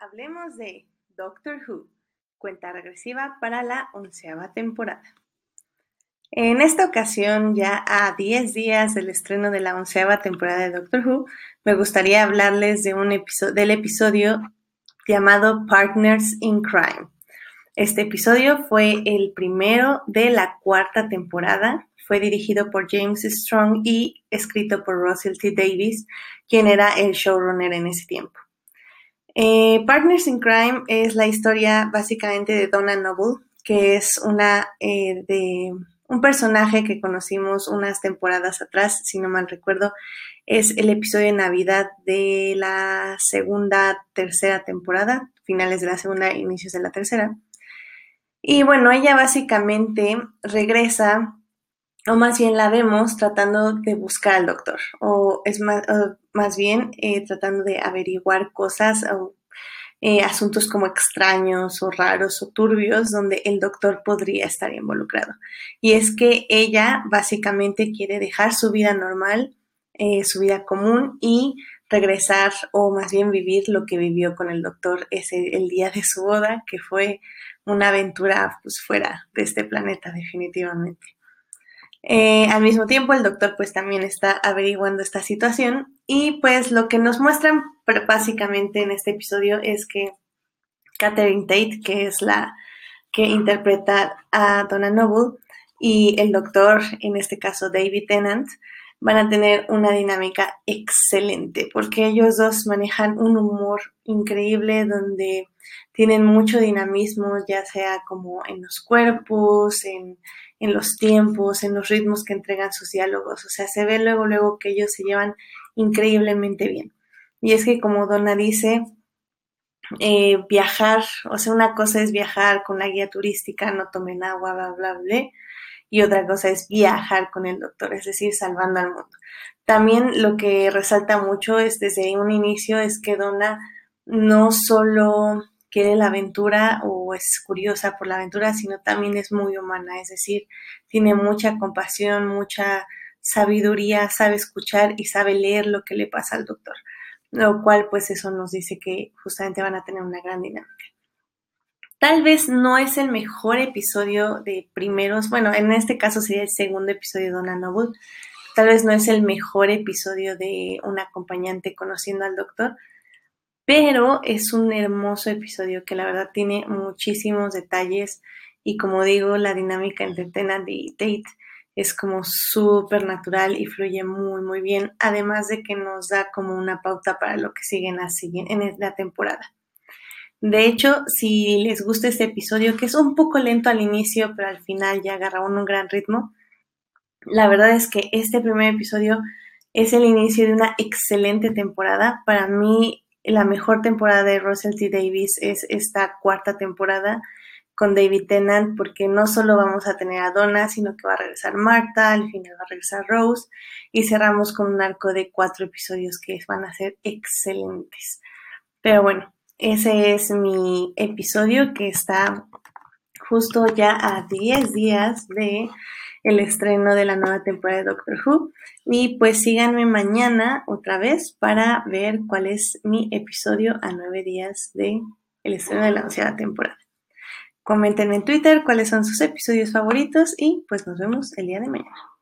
Hablemos de Doctor Who, cuenta regresiva para la onceava temporada. En esta ocasión, ya a 10 días del estreno de la onceava temporada de Doctor Who, me gustaría hablarles de un episodio, del episodio llamado Partners in Crime. Este episodio fue el primero de la cuarta temporada. Fue dirigido por James Strong y escrito por Russell T. Davis, quien era el showrunner en ese tiempo. Eh, Partners in Crime es la historia básicamente de Donna Noble, que es una eh, de un personaje que conocimos unas temporadas atrás, si no mal recuerdo, es el episodio de Navidad de la segunda, tercera temporada, finales de la segunda, inicios de la tercera. Y bueno, ella básicamente regresa, o más bien la vemos tratando de buscar al doctor, o es más, más bien eh, tratando de averiguar cosas o eh, asuntos como extraños o raros o turbios donde el doctor podría estar involucrado. Y es que ella básicamente quiere dejar su vida normal, eh, su vida común y regresar o más bien vivir lo que vivió con el doctor ese el día de su boda, que fue una aventura pues fuera de este planeta definitivamente. Eh, al mismo tiempo, el doctor pues también está averiguando esta situación y pues lo que nos muestran básicamente en este episodio es que Catherine Tate, que es la que interpreta a Donna Noble, y el doctor, en este caso David Tennant, van a tener una dinámica excelente porque ellos dos manejan un humor increíble donde tienen mucho dinamismo, ya sea como en los cuerpos, en, en los tiempos, en los ritmos que entregan sus diálogos. O sea, se ve luego, luego que ellos se llevan increíblemente bien. Y es que como Donna dice, eh, viajar, o sea, una cosa es viajar con la guía turística, no tomen agua, bla, bla, bla, y otra cosa es viajar con el doctor, es decir, salvando al mundo. También lo que resalta mucho es desde un inicio es que Donna no solo quiere la aventura o es curiosa por la aventura, sino también es muy humana, es decir, tiene mucha compasión, mucha sabiduría, sabe escuchar y sabe leer lo que le pasa al doctor, lo cual pues eso nos dice que justamente van a tener una gran dinámica. Tal vez no es el mejor episodio de primeros, bueno, en este caso sería el segundo episodio de Donna Noble, tal vez no es el mejor episodio de un acompañante conociendo al doctor, pero es un hermoso episodio que la verdad tiene muchísimos detalles y como digo, la dinámica entre Tennant y Tate es como súper natural y fluye muy muy bien, además de que nos da como una pauta para lo que sigue en la, temporada. De hecho, si les gusta este episodio, que es un poco lento al inicio, pero al final ya agarra un gran ritmo, la verdad es que este primer episodio es el inicio de una excelente temporada. Para mí la mejor temporada de Russell T. Davis es esta cuarta temporada con David Tennant, porque no solo vamos a tener a Donna, sino que va a regresar Marta, al final va a regresar Rose, y cerramos con un arco de cuatro episodios que van a ser excelentes. Pero bueno, ese es mi episodio que está justo ya a 10 días de el estreno de la nueva temporada de Doctor Who. Y pues síganme mañana otra vez para ver cuál es mi episodio a nueve días de el estreno de la onceava temporada. Coméntenme en Twitter cuáles son sus episodios favoritos y pues nos vemos el día de mañana.